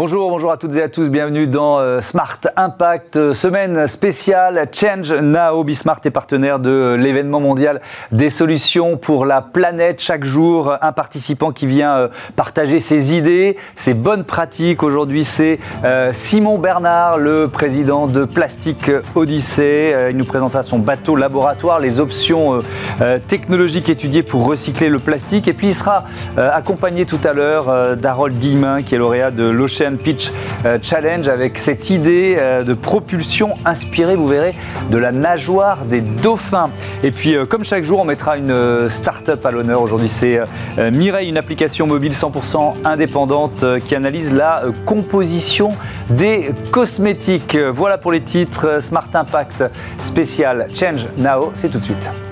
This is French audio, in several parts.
Bonjour, bonjour à toutes et à tous, bienvenue dans euh, Smart Impact, euh, semaine spéciale Change Now. Bismart est partenaire de l'événement mondial des solutions pour la planète. Chaque jour, un participant qui vient euh, partager ses idées, ses bonnes pratiques. Aujourd'hui, c'est Simon Bernard, le président de Plastique Odyssée. Il nous présentera son bateau laboratoire, les options technologiques étudiées pour recycler le plastique. Et puis, il sera accompagné tout à l'heure d'Harold Guillemin, qui est lauréat de l'Ocean Pitch euh, Challenge avec cette idée euh, de propulsion inspirée, vous verrez, de la nageoire des dauphins. Et puis, euh, comme chaque jour, on mettra une start-up à l'honneur. Aujourd'hui, c'est Mireille, une application mobile 100% indépendante qui analyse la composition des cosmétiques. Voilà pour les titres Smart Impact spécial Change Now. C'est tout de suite.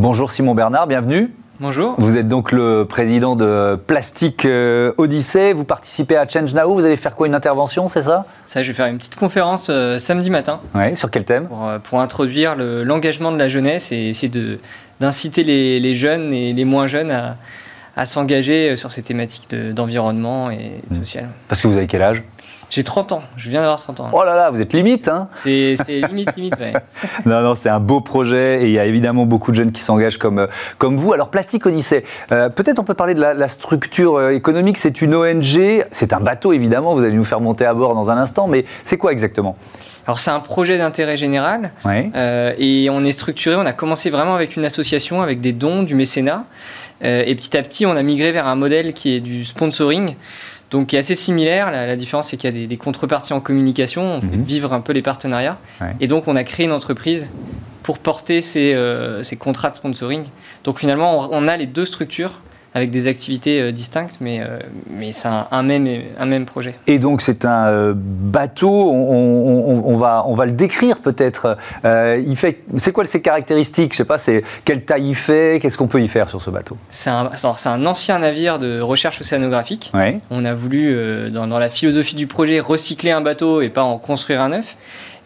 Bonjour Simon Bernard, bienvenue. Bonjour. Vous êtes donc le président de Plastique euh, Odyssée. Vous participez à Change Now. Vous allez faire quoi Une intervention, c'est ça? Ça, je vais faire une petite conférence euh, samedi matin. Oui, sur quel thème? Pour, euh, introduire l'engagement de la jeunesse et essayer d'inciter les, jeunes et les moins jeunes à, s'engager sur ces thématiques d'environnement et mmh. social. Parce que vous avez quel âge? J'ai 30 ans, je viens d'avoir 30 ans. Oh là là, vous êtes limite, hein C'est limite, limite, ouais. non, non, c'est un beau projet et il y a évidemment beaucoup de jeunes qui s'engagent comme, euh, comme vous. Alors, Plastique Odyssée, euh, peut-être on peut parler de la, structure euh, économique. C'est une ONG, c'est un bateau évidemment, vous allez nous faire monter à bord dans un instant, mais c'est quoi exactement? Alors c'est un projet d'intérêt général et on est structuré, on a commencé vraiment avec une association, avec des dons, du mécénat et petit à petit on a migré vers un modèle qui est du sponsoring donc qui est assez similaire. La, différence, c'est qu'il y a des, contreparties en communication, on fait mhm. vivre un peu les partenariats. Et donc, on a créé une entreprise pour porter ces, euh, ces contrats de sponsoring. Donc finalement, on, a les deux structures avec des activités euh, distinctes, mais, euh, mais c'est un, même, un même projet. Et donc c'est un euh, bateau, on, va, on va le décrire peut-être. il fait, c'est quoi ses caractéristiques? Je sais pas, c'est quelle taille il fait, qu'est-ce qu'on peut y faire sur ce bateau? C'est un, un ancien navire de recherche océanographique. On a voulu, dans, dans, la philosophie du projet, recycler un bateau et pas en construire un neuf.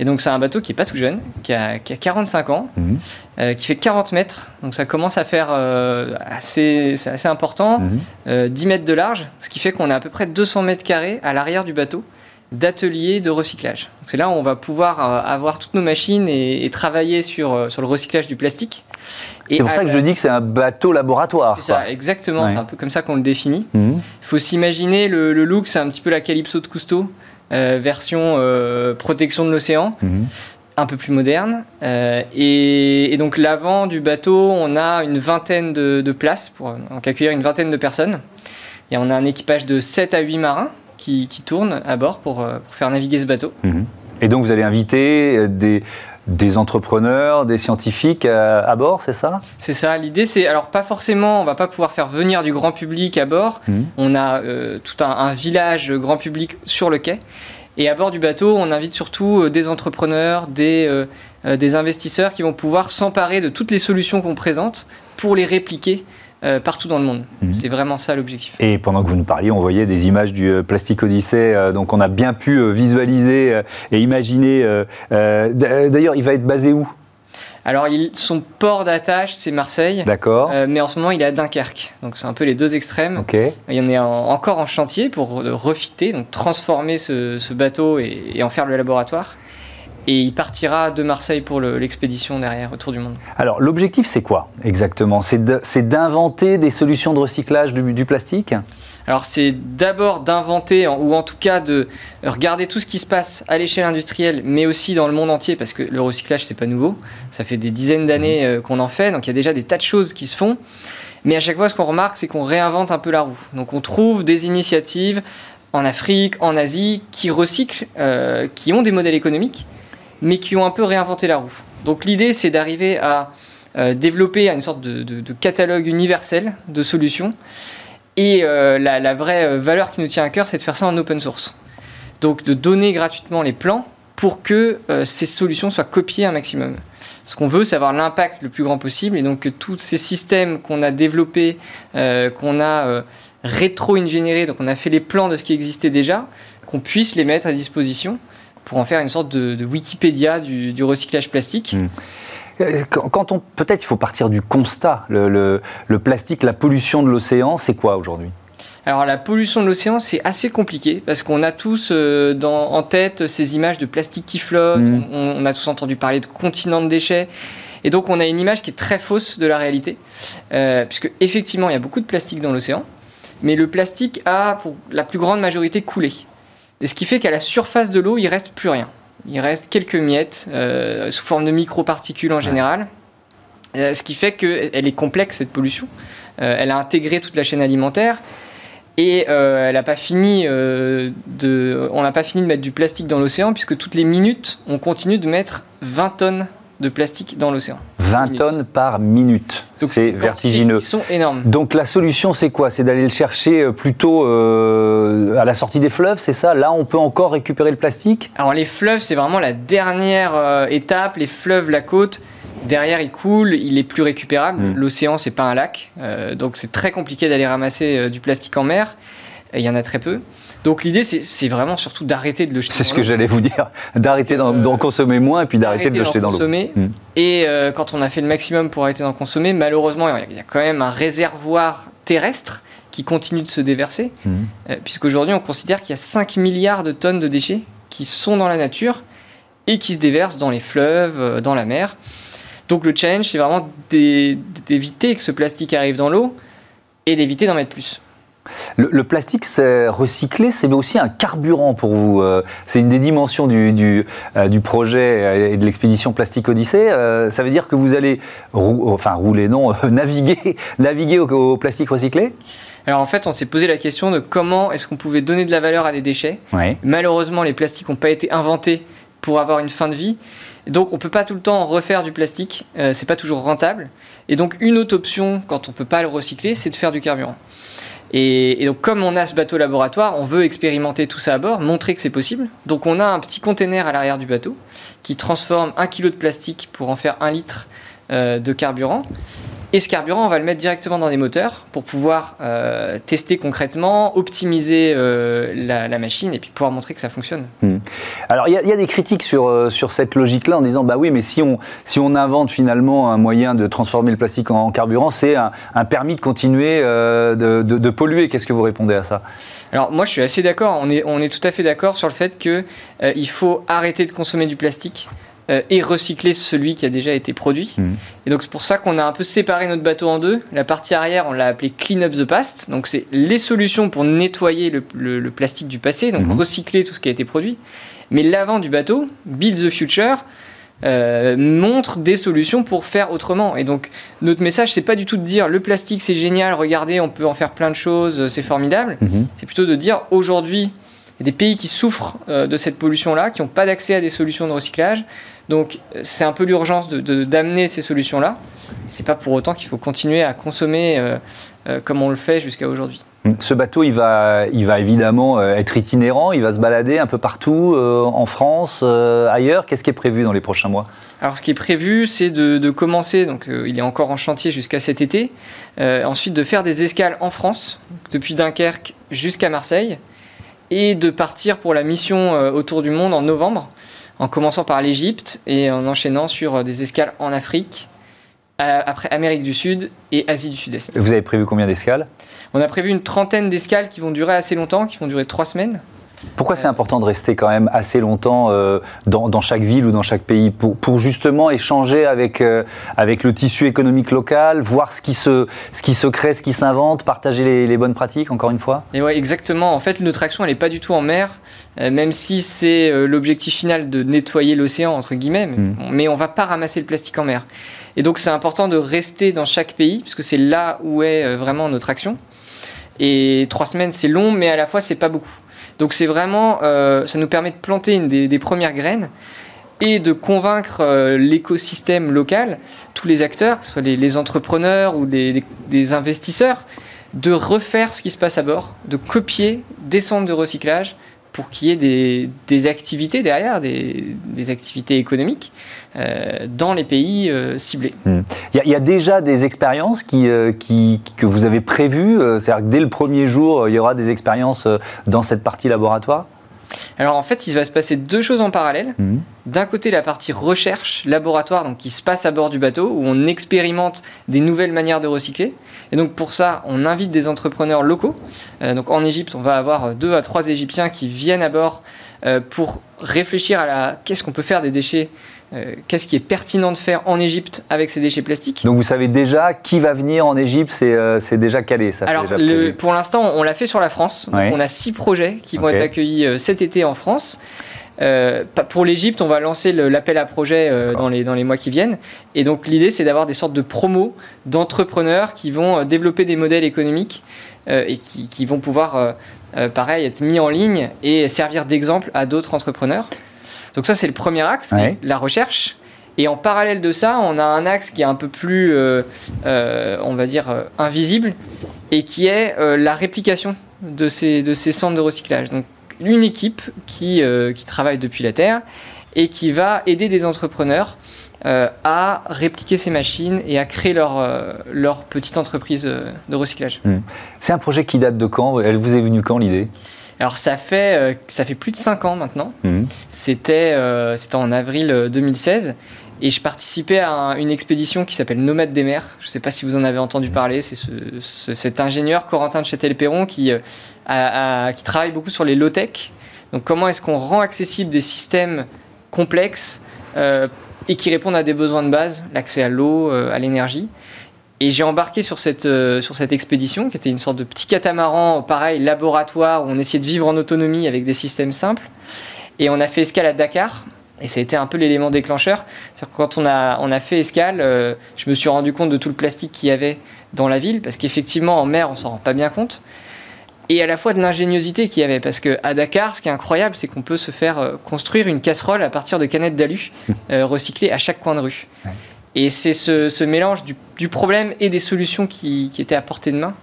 Et donc c'est un bateau qui est pas tout jeune, qui a, 45 ans, mhm. euh, qui fait 40 mètres. Donc ça commence à faire euh, assez, assez important, 10 mhm. euh, mètres de large, ce qui fait qu'on a à peu près 200 mètres carrés à l'arrière du bateau d'ateliers de recyclage. C'est là où on va pouvoir avoir toutes nos machines et, travailler sur, sur le recyclage du plastique. C'est pour ça que je dis que c'est un bateau laboratoire. C'est ça, exactement. C'est un peu comme ça qu'on le définit. Mhm. Il faut s'imaginer le, le, look, c'est un petit peu la Calypso de Cousteau. Euh, version euh, protection de l'océan. Mhm. un peu plus moderne. Euh, et, donc l'avant du bateau, on a une vingtaine de, places pour accueillir une vingtaine de personnes. Et on a un équipage de 7 à 8 marins qui, tournent à bord pour, faire naviguer ce bateau. Mhm. Et donc vous allez inviter des, des entrepreneurs, des scientifiques euh, à, bord, c'est ça? C'est ça. L'idée, c'est alors pas forcément, on va pas pouvoir faire venir du grand public à bord. Mmh. On a euh, tout un, village grand public sur le quai. Et à bord du bateau, on invite surtout euh, des entrepreneurs, des, des investisseurs qui vont pouvoir s'emparer de toutes les solutions qu'on présente pour les répliquer euh, partout dans le monde. Mhm. C'est vraiment ça l'objectif. Et pendant que vous nous parliez, on voyait des images du euh, Plastique Odyssée, euh, donc on a bien pu visualiser et imaginer. D'ailleurs, il va être basé où? Alors, son port d'attache, c'est Marseille. D'accord. mais en ce moment, il est à Dunkerque. Donc, c'est un peu les deux extrêmes. Ok. Il y en est encore en chantier pour refiter, donc transformer ce, bateau et, en faire le laboratoire et il partira de Marseille pour l'expédition derrière, autour du monde. Alors l'objectif c'est quoi exactement? C'est d'inventer des solutions de recyclage du, plastique? Alors c'est d'abord d'inventer, ou en tout cas de regarder tout ce qui se passe à l'échelle industrielle, mais aussi dans le monde entier, parce que le recyclage c'est pas nouveau, ça fait des dizaines d'années mmh. euh, qu'on en fait, donc il y a déjà des tas de choses qui se font. Mais à chaque fois, ce qu'on remarque, c'est qu'on réinvente un peu la roue. Donc on trouve des initiatives en Afrique, en Asie, qui recyclent, euh, qui ont des modèles économiques, mais qui ont un peu réinventé la roue. Donc l'idée, c'est d'arriver à euh, développer une sorte de, catalogue universel de solutions. Et euh, la, vraie euh, valeur qui nous tient à cœur, c'est de faire ça en open source. Donc de donner gratuitement les plans pour que ces solutions soient copiées un maximum. Ce qu'on veut, c'est avoir l'impact le plus grand possible et donc que tous ces systèmes qu'on a développés, qu'on a rétro-ingénérés, donc on a fait les plans de ce qui existait déjà, qu'on puisse les mettre à disposition pour en faire une sorte de, Wikipédia du, recyclage plastique. Hmm. Quand on, peut-être il faut partir du constat. Le, plastique, la pollution de l'océan, c'est quoi aujourd'hui? Alors la pollution de l'océan, c'est assez compliqué parce qu'on a tous en tête ces images de plastique qui flotte, mmh. on, a tous entendu parler de continents de déchets. Et donc on a une image qui est très fausse de la réalité, euh, puisque effectivement il y a beaucoup de plastique dans l'océan, mais le plastique a pour la plus grande majorité coulé. Et ce qui fait qu'à la surface de l'eau, il reste plus rien. Il reste quelques miettes euh, sous forme de micropartides en général. Euh, ce qui fait qu'elle est complexe cette pollution. elle a intégré toute la chaîne alimentaire. Et elle n'a pas fini de, on n'a pas fini de mettre du plastique dans l'océan puisque toutes les minutes, on continue de mettre 20 tonnes de plastique dans l'océan. 20 tonnes par minute. C'est vertigineux. Ils sont énormes. Donc la solution, c'est quoi? C'est d'aller le chercher euh, plutôt euh, à la sortie des fleuves, c'est ça? Là, on peut encore récupérer le plastique? Alors les fleuves, c'est vraiment la dernière euh, étape. Les fleuves, la côte, derrière, il coule, il est plus récupérable. Hmm. L'océan, c'est pas un lac, donc c'est très compliqué d'aller ramasser du plastique en mer. Il y en a très peu. Donc l'idée, c'est vraiment surtout d'arrêter de le jeter. C'est ce que j'allais vous dire, d'arrêter d'en euh, consommer moins et puis d'arrêter de le jeter dans l'eau. Hmm. Et euh, quand on a fait le maximum pour arrêter d'en consommer, malheureusement, il y a quand même un réservoir terrestre qui continue de se déverser, hmm. euh, puisqu'aujourd'hui, on considère qu'il y a 5 milliards de tonnes de déchets qui sont dans la nature et qui se déversent dans les fleuves, dans la mer. Donc le challenge, c'est vraiment d'éviter que ce plastique arrive dans l'eau et d'éviter d'en mettre plus. Le, plastique, c'est recyclé, c'est aussi un carburant pour vous. Euh, c'est une des dimensions du, du, euh, projet et de l'expédition Plastique Odyssée. Euh, ça veut dire que vous allez, enfin rouler, non, naviguer, naviguer au, plastique recyclé? Alors en fait, on s'est posé la question de comment est-ce qu'on pouvait donner de la valeur à des déchets. Malheureusement, les plastiques n'ont pas été inventés pour avoir une fin de vie. Donc on peut pas tout le temps refaire du plastique, c'est pas toujours rentable. Et donc une autre option quand on peut pas le recycler, c'est de faire du carburant. Et, donc, comme on a ce bateau laboratoire, on veut expérimenter tout ça à bord, montrer que c'est possible. Donc, on a un petit container à l'arrière du bateau qui transforme un kilo de plastique pour en faire un litre euh, de carburant. Et ce carburant, on va le mettre directement dans des moteurs pour pouvoir euh, tester concrètement, optimiser euh, la, machine et puis pouvoir montrer que ça fonctionne. Hmm. Alors il y, a des critiques sur, euh, sur cette logique-là en disant bah oui, mais si on, si on invente finalement un moyen de transformer le plastique en, carburant, c'est un, permis de continuer de, de, polluer. Qu'est-ce que vous répondez à ça? Alors moi je suis assez d'accord, on est, on est tout à fait d'accord sur le fait qu'il il faut arrêter de consommer du plastique euh, et recycler celui qui a déjà été produit. Mhm. Et donc c'est pour ça qu'on a un peu séparé notre bateau en deux. La partie arrière, on l'a appelé Clean Up the Past. Donc c'est les solutions pour nettoyer le, plastique du passé, donc mhm. recycler tout ce qui a été produit. Mais l'avant du bateau, Build the Future, euh, montre des solutions pour faire autrement. Et donc notre message, c'est pas du tout de dire le plastique c'est génial, regardez, on peut en faire plein de choses, c'est formidable. Mhm. C'est plutôt de dire aujourd'hui, des pays qui souffrent euh, de cette pollution-là, qui n'ont pas d'accès à des solutions de recyclage. Donc c'est un peu l'urgence d'amener de, ces solutions-là. C'est pas pour autant qu'il faut continuer à consommer euh, euh, comme on le fait jusqu'à aujourd'hui. Ce bateau, il va, il va évidemment être itinérant, il va se balader un peu partout, en France, ailleurs. Qu'est-ce qui est prévu dans les prochains mois? Alors, ce qui est prévu, c'est de, commencer, donc il est encore en chantier jusqu'à cet été, ensuite de faire des escales en France, depuis Dunkerque jusqu'à Marseille, et de partir pour la mission autour du monde en novembre en commençant par l'Égypte et en enchaînant sur euh, des escales en Afrique, euh, après Amérique du Sud et Asie du Sud-Est. Vous avez prévu combien d'escales? On a prévu une trentaine d'escales qui vont durer assez longtemps, qui vont durer trois semaines. Pourquoi c'est important de rester quand même assez longtemps euh, dans, chaque ville ou dans chaque pays pour, pour justement échanger avec, avec le tissu économique local, voir ce qui se, ce qui se crée, ce qui s'invente, partager les, bonnes pratiques, encore une fois? Et ouais, exactement. En fait, notre action, elle n'est pas du tout en mer. Euh, même si c'est euh, l'objectif final de nettoyer l'océan, entre guillemets, mm. mais, on ne va pas ramasser le plastique en mer. Et donc c'est important de rester dans chaque pays, puisque c'est là où est euh, vraiment notre action. Et trois semaines, c'est long, mais à la fois, c'est pas beaucoup. Donc c'est vraiment, ça nous permet de planter une des, premières graines et de convaincre l'écosystème local, tous les acteurs, que ce soit les, entrepreneurs ou les, les, investisseurs, de refaire ce qui se passe à bord, de copier des centres de recyclage, pour qu'il y ait des, activités derrière, des, activités économiques euh, dans les pays euh, ciblés. Hmm. Il y, a déjà des expériences qui, euh, que vous avez prévues C'est-à-dire que dès le premier jour, il y aura des expériences dans cette partie laboratoire? Alors en fait, il va se passer deux choses en parallèle. Mhm. D'un côté, la partie recherche, laboratoire, donc qui se passe à bord du bateau, où on expérimente des nouvelles manières de recycler. Et donc pour ça, on invite des entrepreneurs locaux. Euh, donc en Égypte, on va avoir deux à trois Égyptiens qui viennent à bord euh, pour réfléchir à la qu'est-ce qu'on peut faire des déchets euh, qu'est-ce qui est pertinent de faire en Égypte avec ces déchets plastiques. Donc vous savez déjà qui va venir en Égypte, c'est euh, déjà calé ça. Alors déjà le- prévu. pour l'instant, on l'a fait sur la France. Donc. On a six projets qui vont être accueillis euh, cet été en France. Euh, pour l'Égypte, on va lancer l'appel à projet euh, dans, les, dans les mois qui viennent. Et donc l'idée, c'est d'avoir des sortes de promos d'entrepreneurs qui vont développer des modèles économiques euh, et qui, qui vont pouvoir, pareil, être mis en ligne et servir d'exemple à d'autres entrepreneurs. Donc ça, c'est le premier axe, Ouais. la recherche. Et en parallèle de ça, on a un axe qui est un peu plus, euh, euh, on va dire, euh, invisible, et qui est la réplication de ces, de ces centres de recyclage. Donc une équipe qui, qui travaille depuis la Terre et qui va aider des entrepreneurs à répliquer ces machines et à créer leur, leur petite entreprise de recyclage. C'est un projet qui date de quand? Elle vous est venue quand l'idée? Alors ça fait, euh, ça fait plus de 5 ans maintenant. Mhm. C'était euh, c'était en avril euh, 2016. Et je participais à un- une expédition qui s'appelle Nomade des mers. Je ne sais pas si vous en avez entendu parler. C'est ce- ce- cet ingénieur, Corentin de Châtel-Perron, qui, euh, a- a- qui travaille beaucoup sur les low-tech. Donc, comment est-ce qu'on rend accessible des systèmes complexes euh, et qui répondent à des besoins de base, l'accès à l'eau, euh, à l'énergie? Et j'ai embarqué sur cette, euh, sur cette expédition, qui était une sorte de petit catamaran, pareil, laboratoire, où on essayait de vivre en autonomie avec des systèmes simples. Et on a fait escale à Dakar. Et ça a été un peu l'élément déclencheur. C'est-à-dire que quand on a, on a fait escale, euh, je me suis rendu compte de tout le plastique qu'il y avait dans la ville, parce qu'effectivement, en mer, on s'en rend pas bien compte. Et à la fois de l'ingéniosité qu'il y avait, parce qu'à Dakar, ce qui est incroyable, c'est qu'on peut se faire euh, construire une casserole à partir de canettes d'alu euh, recyclées à chaque coin de rue. Et c'est ce, ce mélange du, du problème et des solutions qui, qui étaient à portée de main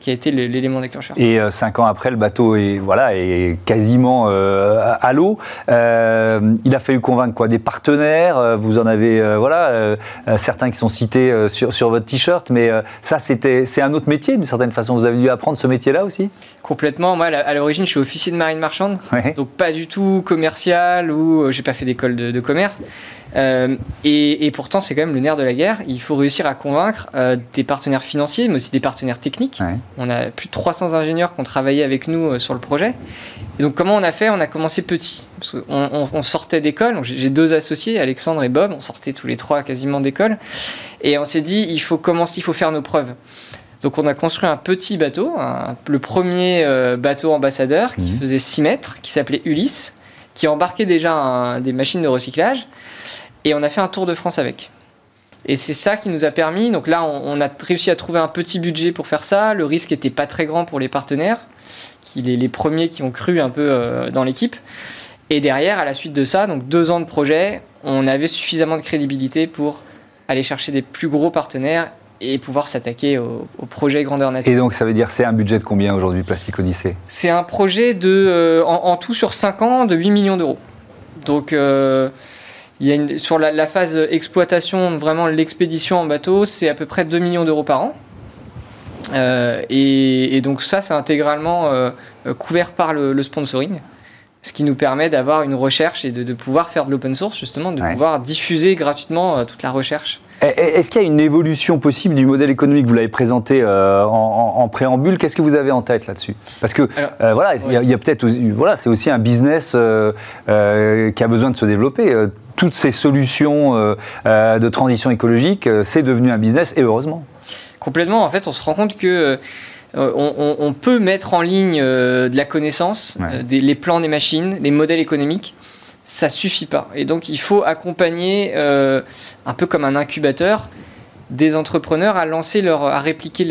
qui a été l'élément déclencheur. Et euh, cinq ans après, le bateau est, voilà, est quasiment euh, à- l'eau. Euh, il a fallu convaincre quoi? Des partenaires Vous en avez voilà, certains qui sont cités sur, sur votre t-shirt, mais ça, c'était, c'est un autre métier d'une certaine façon. Vous avez dû apprendre ce métier-là aussi? Complètement. Moi, à l'origine, je suis officier de marine marchande. Ouais. Donc pas du tout commercial ou j'ai pas fait d'école de, de commerce. Euh, et, et pourtant, c'est quand même le nerf de la guerre. Il faut réussir à convaincre euh, des partenaires financiers, mais aussi des partenaires techniques. Ouais. On a plus de 300 ingénieurs qui ont travaillé avec nous euh, sur le projet. Et donc comment on a fait? On a commencé petit. Parce on, on sortait d'école. J'ai deux associés, Alexandre et Bob. On sortait tous les trois quasiment d'école. Et on s'est dit, il faut commencer, il faut faire nos preuves. Donc on a construit un petit bateau, un- le premier bateau ambassadeur qui Mhm. faisait 6 mètres, qui s'appelait Ulysse, qui embarquait déjà un- des machines de recyclage. Et on a fait un tour de France avec. Et c'est ça qui nous a permis. Donc là, on, on a réussi à trouver un petit budget pour faire ça. Le risque n'était pas très grand pour les partenaires, qui les, les premiers qui ont cru un peu euh, dans l'équipe. Et derrière, à la suite de ça, donc deux ans de projet, on avait suffisamment de crédibilité pour aller chercher des plus gros partenaires et pouvoir s'attaquer au, au projet grandeur nature. Et donc, ça veut dire c'est un budget de combien aujourd'hui, Plastic Odyssey C'est un projet de, euh, en, en tout sur 5 ans de 8 millions d'euros. Donc, euh, il y a une- sur la, la phase exploitation, vraiment l'expédition en bateau, c'est à peu près 2 millions d'euros par an. Euh, et, et donc ça, c'est intégralement euh, couvert par le, le sponsoring, ce qui nous permet d'avoir une recherche et de, de pouvoir faire de l'open source, justement, de Ouais. pouvoir diffuser gratuitement euh, toute la recherche. Est-ce qu'il y a une évolution possible du modèle économique? Vous l'avez présenté euh, en, en- en préambule. Qu'est-ce que vous avez en tête là-dessus? Parce que Alors, euh, voilà, il y a, peut-être voilà, c'est aussi un business euh, qui a besoin de se développer. Toutes ces solutions euh, euh, de transition écologique, euh, c'est devenu un business et heureusement. Complètement, en fait, on se rend compte que on, on- on peut mettre en ligne euh, de la connaissance, Ouais. euh, des- les plans des machines, les modèles économiques. Ça suffit pas. Et donc, il faut accompagner, euh, un peu comme un incubateur, des entrepreneurs à lancer leur, à répliquer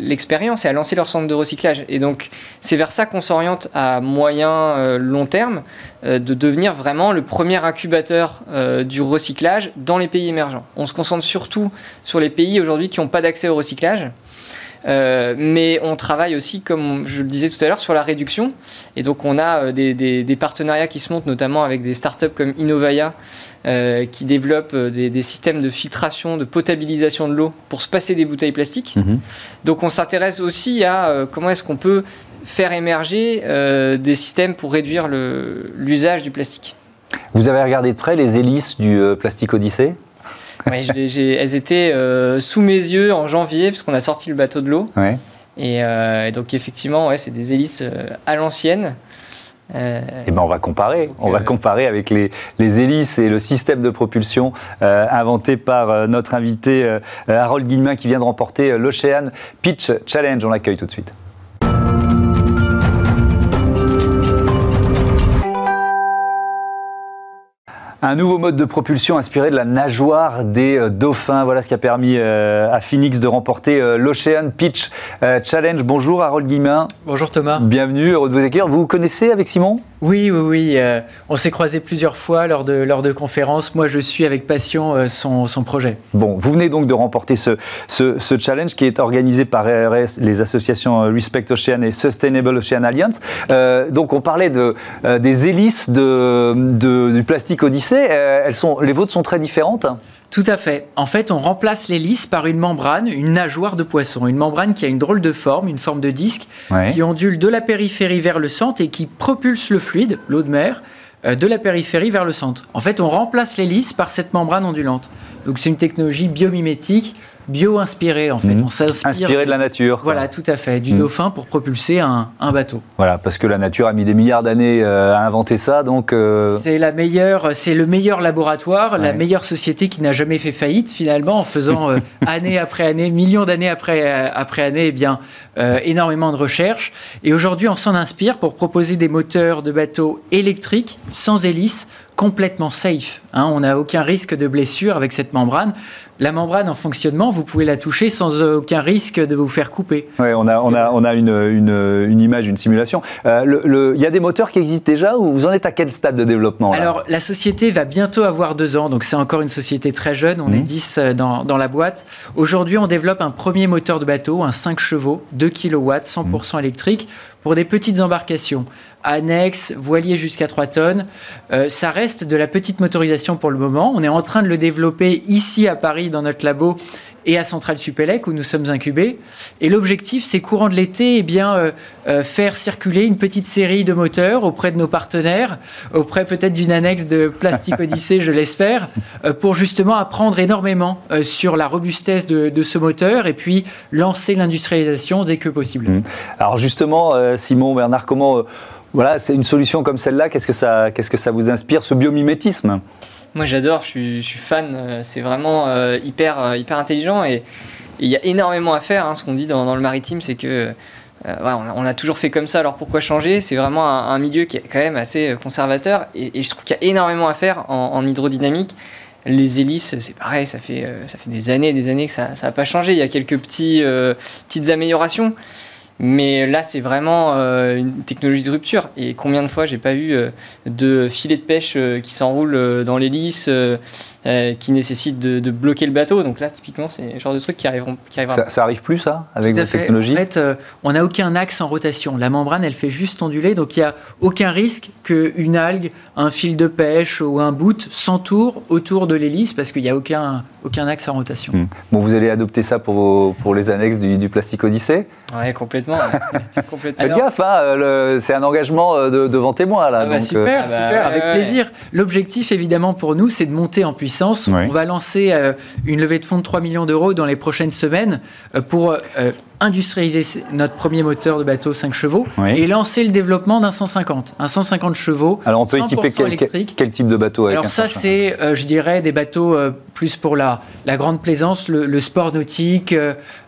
l'expérience et à lancer leur centre de recyclage. Et donc, c'est vers ça qu'on s'oriente à moyen, euh, long terme, euh, de devenir vraiment le premier incubateur euh, du recyclage dans les pays émergents. On se concentre surtout sur les pays aujourd'hui qui n'ont pas d'accès au recyclage. Euh, mais on travaille aussi, comme je le disais tout à l'heure, sur la réduction. Et donc, on a euh, des, des- des partenariats qui se montent, notamment avec des startups comme Innovaya, euh, qui développent des, des systèmes de filtration, de potabilisation de l'eau pour se passer des bouteilles plastiques. Donc, on s'intéresse aussi à euh, comment est-ce qu'on peut faire émerger des systèmes pour réduire l'usage du plastique. Vous avez regardé de près les hélices du Plastique Odyssée? Oui, elles étaient sous mes yeux en janvier, puisqu'on a sorti le bateau de l'eau. Et, donc, effectivement, ouais, c'est des hélices à l'ancienne. Euh, eh ben on va comparer. on va comparer avec les, hélices et le système de propulsion euh, inventé par euh, notre invité Harold Guillemin qui vient de remporter l'Ocean Pitch Challenge. On l'accueille tout de suite. Un nouveau mode de propulsion inspiré de la nageoire des euh, dauphins. Voilà ce qui a permis euh, à Phoenix de remporter euh, l'Ocean Pitch Challenge. Bonjour Harold Guillemin. Bonjour Thomas. Bienvenue, heureux de vous accueillir. Vous vous connaissez avec Simon? Oui, oui, oui. on s'est croisés plusieurs fois lors de, lors de conférences. Moi, je suis avec passion son, son, projet. Bon, vous venez donc de remporter ce, ce, ce, challenge qui est organisé par les associations Respect Ocean et Sustainable Ocean Alliance. donc, on parlait de, des hélices de, de, du plastique Odyssey euh, elles sont, les vôtres sont très différentes? Tout à fait. En fait, on remplace l'hélice par une membrane, une nageoire de poisson. Une membrane qui a une drôle de forme, une forme de disque, qui ondule de la périphérie vers le centre et qui propulse le fluide, l'eau de mer, euh, de la périphérie vers le centre. En fait, on remplace l'hélice par cette membrane ondulante. Donc c'est une technologie biomimétique bio-inspiré en fait. Mhm. On s'inspire. Inspiré de la nature. Voilà, tout à fait, du mhm. dauphin pour propulser un, bateau. Voilà, parce que la nature a mis des milliards d'années euh, à inventer ça, donc. Euh, c'est la meilleure, c'est le meilleur laboratoire, la meilleure société qui n'a jamais fait faillite finalement, en faisant euh, année après année, millions d'années après après année, eh bien énormément de recherches. Et aujourd'hui, on s'en inspire pour proposer des moteurs de bateaux électriques sans hélice complètement safe. Hein. on n'a aucun risque de blessure avec cette membrane la membrane en fonctionnement, vous pouvez la toucher sans aucun risque de vous faire couper. Oui, on a, on a, on a une, une, image, une simulation. Euh, il y a des moteurs qui existent déjà ou vous en êtes à quel stade de développement Alors, la société va bientôt avoir deux ans, donc c'est encore une société très jeune, on est 10 mmh. euh, dans, dans la boîte. Aujourd'hui, on développe un premier moteur de bateau, un 5 chevaux, 2 kW, 100% électrique, pour des petites embarcations annexe, voilier jusqu'à 3 tonnes. Euh, ça reste de la petite motorisation pour le moment. On est en train de le développer ici à Paris dans notre labo et à Centrale Supélec où nous sommes incubés. Et l'objectif, c'est courant de l'été, eh bien euh, euh, faire circuler une petite série de moteurs auprès de nos partenaires, auprès peut-être d'une annexe de Plastique Odyssée, je l'espère, pour justement apprendre énormément sur la robustesse de, ce moteur et puis lancer l'industrialisation dès que possible. Mmh. Alors justement, Simon Bernard, comment voilà, c'est une solution comme celle-là. Qu'est-ce que ça, qu'est-ce que ça vous inspire, ce biomimétisme? Moi, j'adore. Je suis, fan. Euh, c'est vraiment euh, hyper, euh, hyper intelligent et il y a énormément à faire. Hein. Ce qu'on dit dans, le maritime, c'est que on, a, toujours fait comme ça. Alors pourquoi changer? C'est vraiment un, milieu qui est quand même assez conservateur et, je trouve qu'il y a énormément à faire en, hydrodynamique. Les hélices, c'est pareil, ça fait, ça fait des années et des années que ça n'a pas changé. Il y a quelques petites améliorations. Mais là, c'est vraiment euh, une technologie de rupture. Et combien de fois j'ai pas eu euh, de filets de pêche euh, qui s'enroulent dans l'hélice, qui nécessitent de, bloquer le bateau. Donc là, typiquement, c'est le genre de truc qui arriveront. Qui ça, ça, arrive plus, ça, avec votre technologie En fait, on n'a aucun axe en rotation. La membrane, elle fait juste onduler. Donc il n'y a aucun risque qu'une algue, un fil de pêche ou un boot s'entoure autour de l'hélice parce qu'il n'y a aucun, aucun axe en rotation. Hmm. Bon, vous allez adopter ça pour, pour les annexes du, du Plastique Odyssée Oui, complètement. Faites gaffe, hein, c'est un engagement euh, devant témoin. Là, ah bah super, euh, super, avec plaisir. L'objectif, évidemment, pour nous, c'est de monter en puissance. On va lancer euh, une levée de fonds de 3 millions d'euros dans les prochaines semaines pour industrialiser notre premier moteur de bateau 5 chevaux et lancer le développement d'un 150. Un 150 chevaux. Alors on peut équiper quel, quel, type de bateau avec Alors ça c'est, je dirais, des bateaux plus pour la, la grande plaisance, le, sport nautique.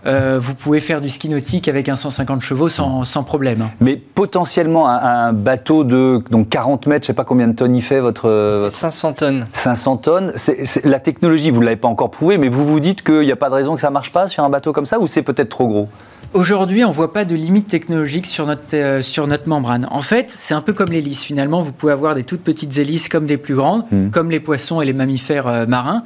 vous pouvez faire du ski nautique avec un 150 chevaux sans, sans problème. Mais potentiellement, un, bateau de donc 40 mètres, je ne sais pas combien de tonnes il fait votre... 500 tonnes. 500 tonnes. la technologie, vous ne l'avez pas encore prouvé, mais vous vous dites qu'il n'y a pas de raison que ça ne marche pas sur un bateau comme ça, ou c'est peut-être trop gros? Aujourd'hui, on ne voit pas de limite technologique sur notre, euh, sur notre membrane. En fait, c'est un peu comme l'hélice. Finalement, vous pouvez avoir des toutes petites hélices comme des plus grandes, hmm. comme les poissons et les mammifères euh, marins.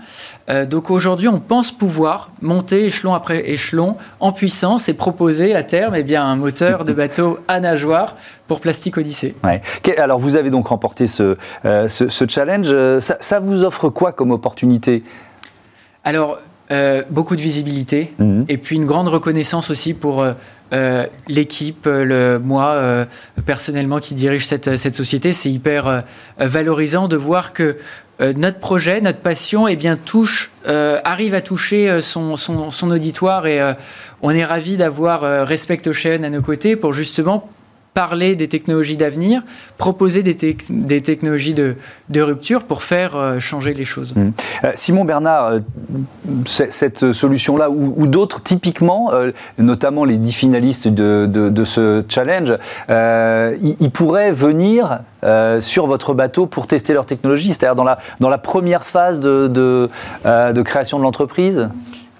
Euh, donc aujourd'hui, on pense pouvoir monter échelon après échelon en puissance et proposer à terme eh bien, un moteur de bateau à nageoire pour Plastique Odyssée. Ouais. Alors, vous avez donc remporté ce, ce, challenge. Ça, ça vous offre quoi comme opportunité? Alors, euh, beaucoup de visibilité mhm. et puis une grande reconnaissance aussi pour euh, l'équipe, le, moi personnellement qui dirige cette, cette société, c'est hyper valorisant de voir que notre projet, notre passion, eh bien, touche, arrive à toucher son, son, son auditoire et on est ravi d'avoir Respect Ocean à nos côtés pour justement parler des technologies d'avenir, proposer des, des technologies de, de, rupture pour faire euh, changer les choses. Mmh. Euh, Simon Bernard, euh, cette solution-là ou, d'autres, typiquement, notamment les dix finalistes de, de, ce challenge, ils, pourraient venir sur votre bateau pour tester leur technologie, c'est-à-dire dans la, dans la première phase de, de création de l'entreprise?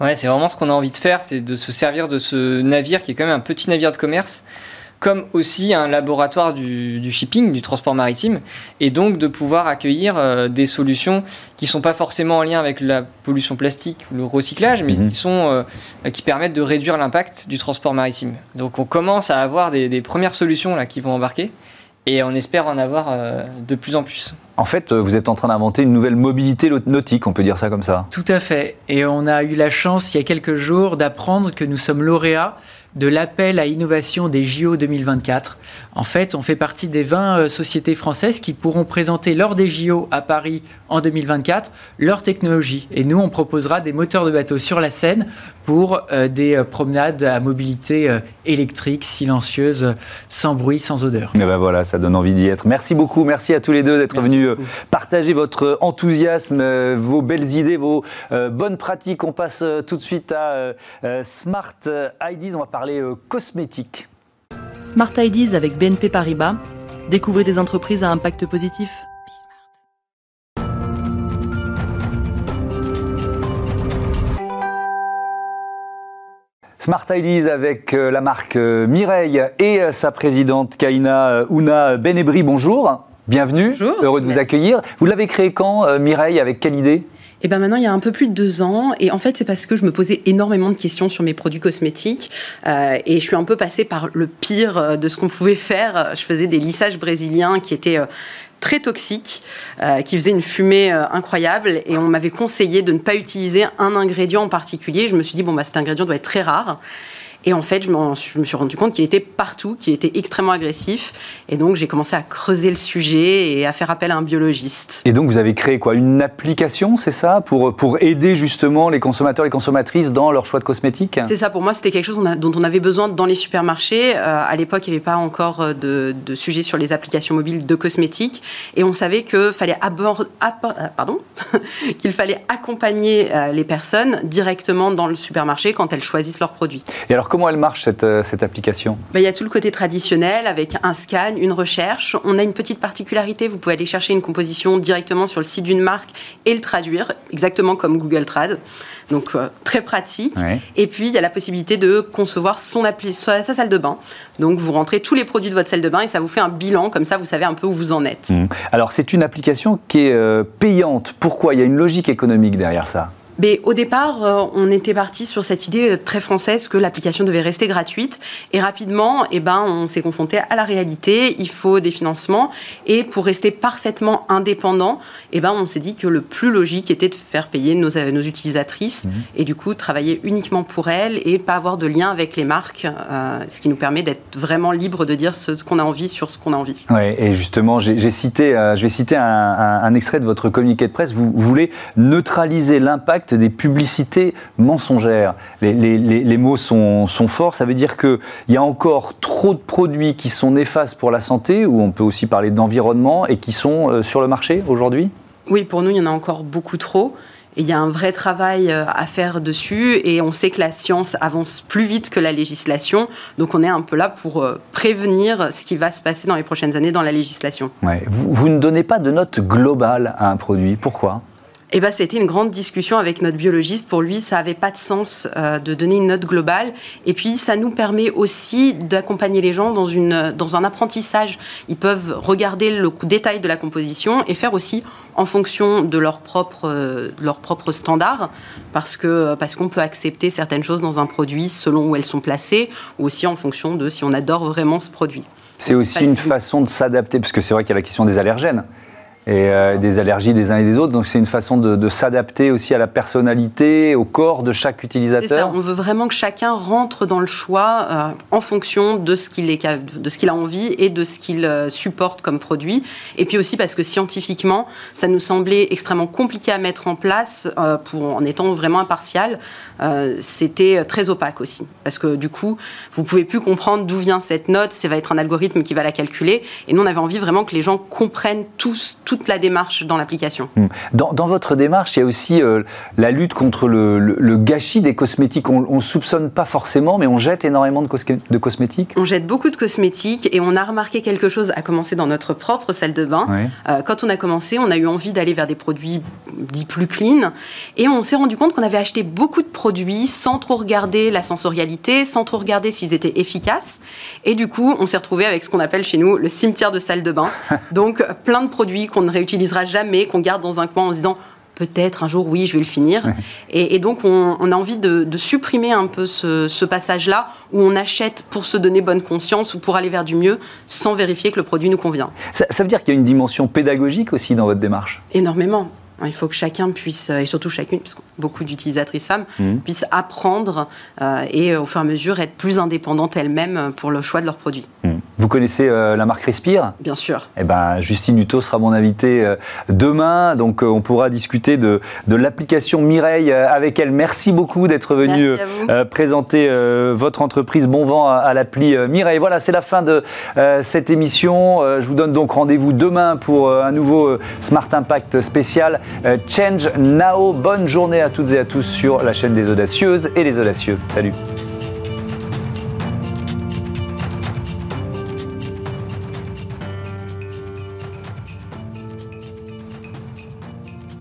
Ouais, c'est vraiment ce qu'on a envie de faire, c'est de se servir de ce navire qui est quand même un petit navire de commerce comme aussi un laboratoire du, shipping, du transport maritime, et donc de pouvoir accueillir euh, des solutions qui ne sont pas forcément en lien avec la pollution plastique ou le recyclage, mais mhm. qui, sont, euh, qui permettent de réduire l'impact du transport maritime. Donc on commence à avoir des, premières solutions là, qui vont embarquer. Et on espère en avoir euh, de plus en plus. En fait, vous êtes en train d'inventer une nouvelle mobilité nautique, on peut dire ça comme ça. Tout à fait. Et on a eu la chance, il y a quelques jours, d'apprendre que nous sommes lauréats de l'appel à innovation des JO 2024. En fait, on fait partie des 20 euh, sociétés françaises qui pourront présenter lors des JO à Paris en 2024 leur technologie. Et nous, on proposera des moteurs de bateau sur la Seine pour euh, des euh, promenades à mobilité électrique, silencieuse, sans bruit, sans odeur. Et ben voilà, ça donne envie d'y être. Merci beaucoup, merci à tous les deux d'être venus partager votre enthousiasme, vos belles idées, vos bonnes pratiques. On passe tout de suite à Smart IDs. On va parler euh, cosmétiques. Smart Ideas avec BNP Paribas. Découvrez des entreprises à impact positif. Smart Ideas avec euh, la marque euh, Mireille et sa présidente Kaina Ouna Benebri. Bonjour, bienvenue, heureux de vous accueillir. Vous l'avez créé quand, Mireille, avec quelle idée? Et ben maintenant, il y a un peu plus de deux ans. Et en fait, c'est parce que je me posais énormément de questions sur mes produits cosmétiques. Euh, et je suis un peu passée par le pire euh, de ce qu'on pouvait faire. Je faisais des lissages brésiliens qui étaient euh, très toxiques, qui faisaient une fumée incroyable. Et on m'avait conseillé de ne pas utiliser un ingrédient en particulier. Je me suis dit, bon, bah, cet ingrédient doit être très rare. Et en fait, je, je me suis rendu compte qu'il était partout, qu'il était extrêmement agressif. Et donc, j'ai commencé à creuser le sujet et à faire appel à un biologiste. Et donc, vous avez créé quoi? Une application, c'est ça? Pour, pour aider justement les consommateurs et consommatrices dans leur choix de cosmétiques? C'est ça, pour moi, c'était quelque chose dont on avait besoin dans les supermarchés. Euh, à l'époque, il n'y avait pas encore euh, de, de, sujet sur les applications mobiles de cosmétiques. Et on savait qu'il fallait, euh, pardon qu'il fallait accompagner les personnes directement dans le supermarché quand elles choisissent leurs produits. Et alors, comment elle marche cette, euh, cette application? Ben, Il y a tout le côté traditionnel avec un scan, une recherche. On a une petite particularité, vous pouvez aller chercher une composition directement sur le site d'une marque et le traduire, exactement comme Google Trad. Donc euh, très pratique. Et puis il y a la possibilité de concevoir son appli, sa, salle de bain. Donc vous rentrez tous les produits de votre salle de bain et ça vous fait un bilan, comme ça vous savez un peu où vous en êtes. Mmh. Alors c'est une application qui est euh, payante. Pourquoi? Il y a une logique économique derrière ça mais au départ, euh, on était parti sur cette idée euh, très française que l'application devait rester gratuite. Et rapidement, eh ben, on s'est confronté à la réalité. Il faut des financements. Et pour rester parfaitement indépendant, eh ben, on s'est dit que le plus logique était de faire payer nos, euh, nos utilisatrices mhm. et du coup travailler uniquement pour elles et pas avoir de lien avec les marques, ce qui nous permet d'être vraiment libre de dire ce qu'on a envie sur ce qu'on a envie. Ouais, et justement, j'ai cité, je vais citer un, un, extrait de votre communiqué de presse. vous voulez neutraliser l'impact des publicités mensongères. Les, mots sont, forts, ça veut dire qu'il y a encore trop de produits qui sont néfastes pour la santé, ou on peut aussi parler d'environnement, et qui sont euh, sur le marché aujourd'hui? Oui, pour nous, il y en a encore beaucoup trop. Et il y a un vrai travail euh, à faire dessus et on sait que la science avance plus vite que la législation. Donc on est un peu là pour euh, prévenir ce qui va se passer dans les prochaines années dans la législation. Vous, vous ne donnez pas de note globale à un produit. Pourquoi? Eh ben, c'était une grande discussion avec notre biologiste. Pour lui, ça n'avait pas de sens euh, de donner une note globale. Et puis, ça nous permet aussi d'accompagner les gens dans, une, dans un apprentissage. Ils peuvent regarder le détail de la composition et faire aussi en fonction de leurs propres euh, leur propre standards, parce que parce qu'on peut accepter certaines choses dans un produit selon où elles sont placées, ou aussi en fonction de si on adore vraiment ce produit. C'est aussi une façon de s'adapter, parce que c'est vrai qu'il y a la question des allergènes. Et des allergies des uns et des autres. Donc c'est une façon de, s'adapter aussi à la personnalité, au corps de chaque utilisateur. Ça. On veut vraiment que chacun rentre dans le choix en fonction de ce qu'il de ce qu'il a envie et de ce qu'il supporte comme produit. Et puis aussi parce que scientifiquement, ça nous semblait extrêmement compliqué à mettre en place pour en étant vraiment impartial. C'était très opaque aussi, parce que du coup, vous pouvez plus comprendre d'où vient cette note. Ça va être un algorithme qui va la calculer. Et nous, on avait envie vraiment que les gens comprennent tous toute la démarche dans l'application. Hmm. Dans, votre démarche, il y a aussi euh, la lutte contre le, gâchis des cosmétiques. On ne soupçonne pas forcément, mais on jette énormément de, de, cosmétiques. On jette beaucoup de cosmétiques et on a remarqué quelque chose à commencer dans notre propre salle de bain. Euh, quand on a commencé, on a eu envie d'aller vers des produits dits plus clean et on s'est rendu compte qu'on avait acheté beaucoup de produits sans trop regarder la sensorialité, sans trop regarder s'ils étaient efficaces. Et du coup, on s'est retrouvé avec ce qu'on appelle chez nous le cimetière de salle de bain. Donc, plein de produits qu'on ne réutilisera jamais, qu'on garde dans un coin en se disant peut-être un jour, oui, je vais le finir. Et, donc, on, a envie de, supprimer un peu ce, passage-là où on achète pour se donner bonne conscience ou pour aller vers du mieux sans vérifier que le produit nous convient. ça veut dire qu'il y a une dimension pédagogique aussi dans votre démarche? Énormément. Il faut que chacun puisse, euh, et surtout chacune, parce que beaucoup d'utilisatrices femmes, mmh. puissent apprendre euh, et au fur et à mesure être plus indépendantes elles-mêmes pour le choix de leurs produits. Mmh. Vous connaissez la marque Respire? Bien sûr. Eh ben, Justine Hutto sera mon invitée demain, donc on pourra discuter de, de l'application Mireille avec elle. Merci beaucoup d'être venue présenter votre entreprise. Bon vent à, l'appli Mireille. Voilà, c'est la fin de cette émission. je vous donne donc rendez-vous demain pour un nouveau Smart Impact spécial. Euh, Change Now. Bonne journée à toutes et à tous sur la chaîne des audacieuses et les audacieux. Salut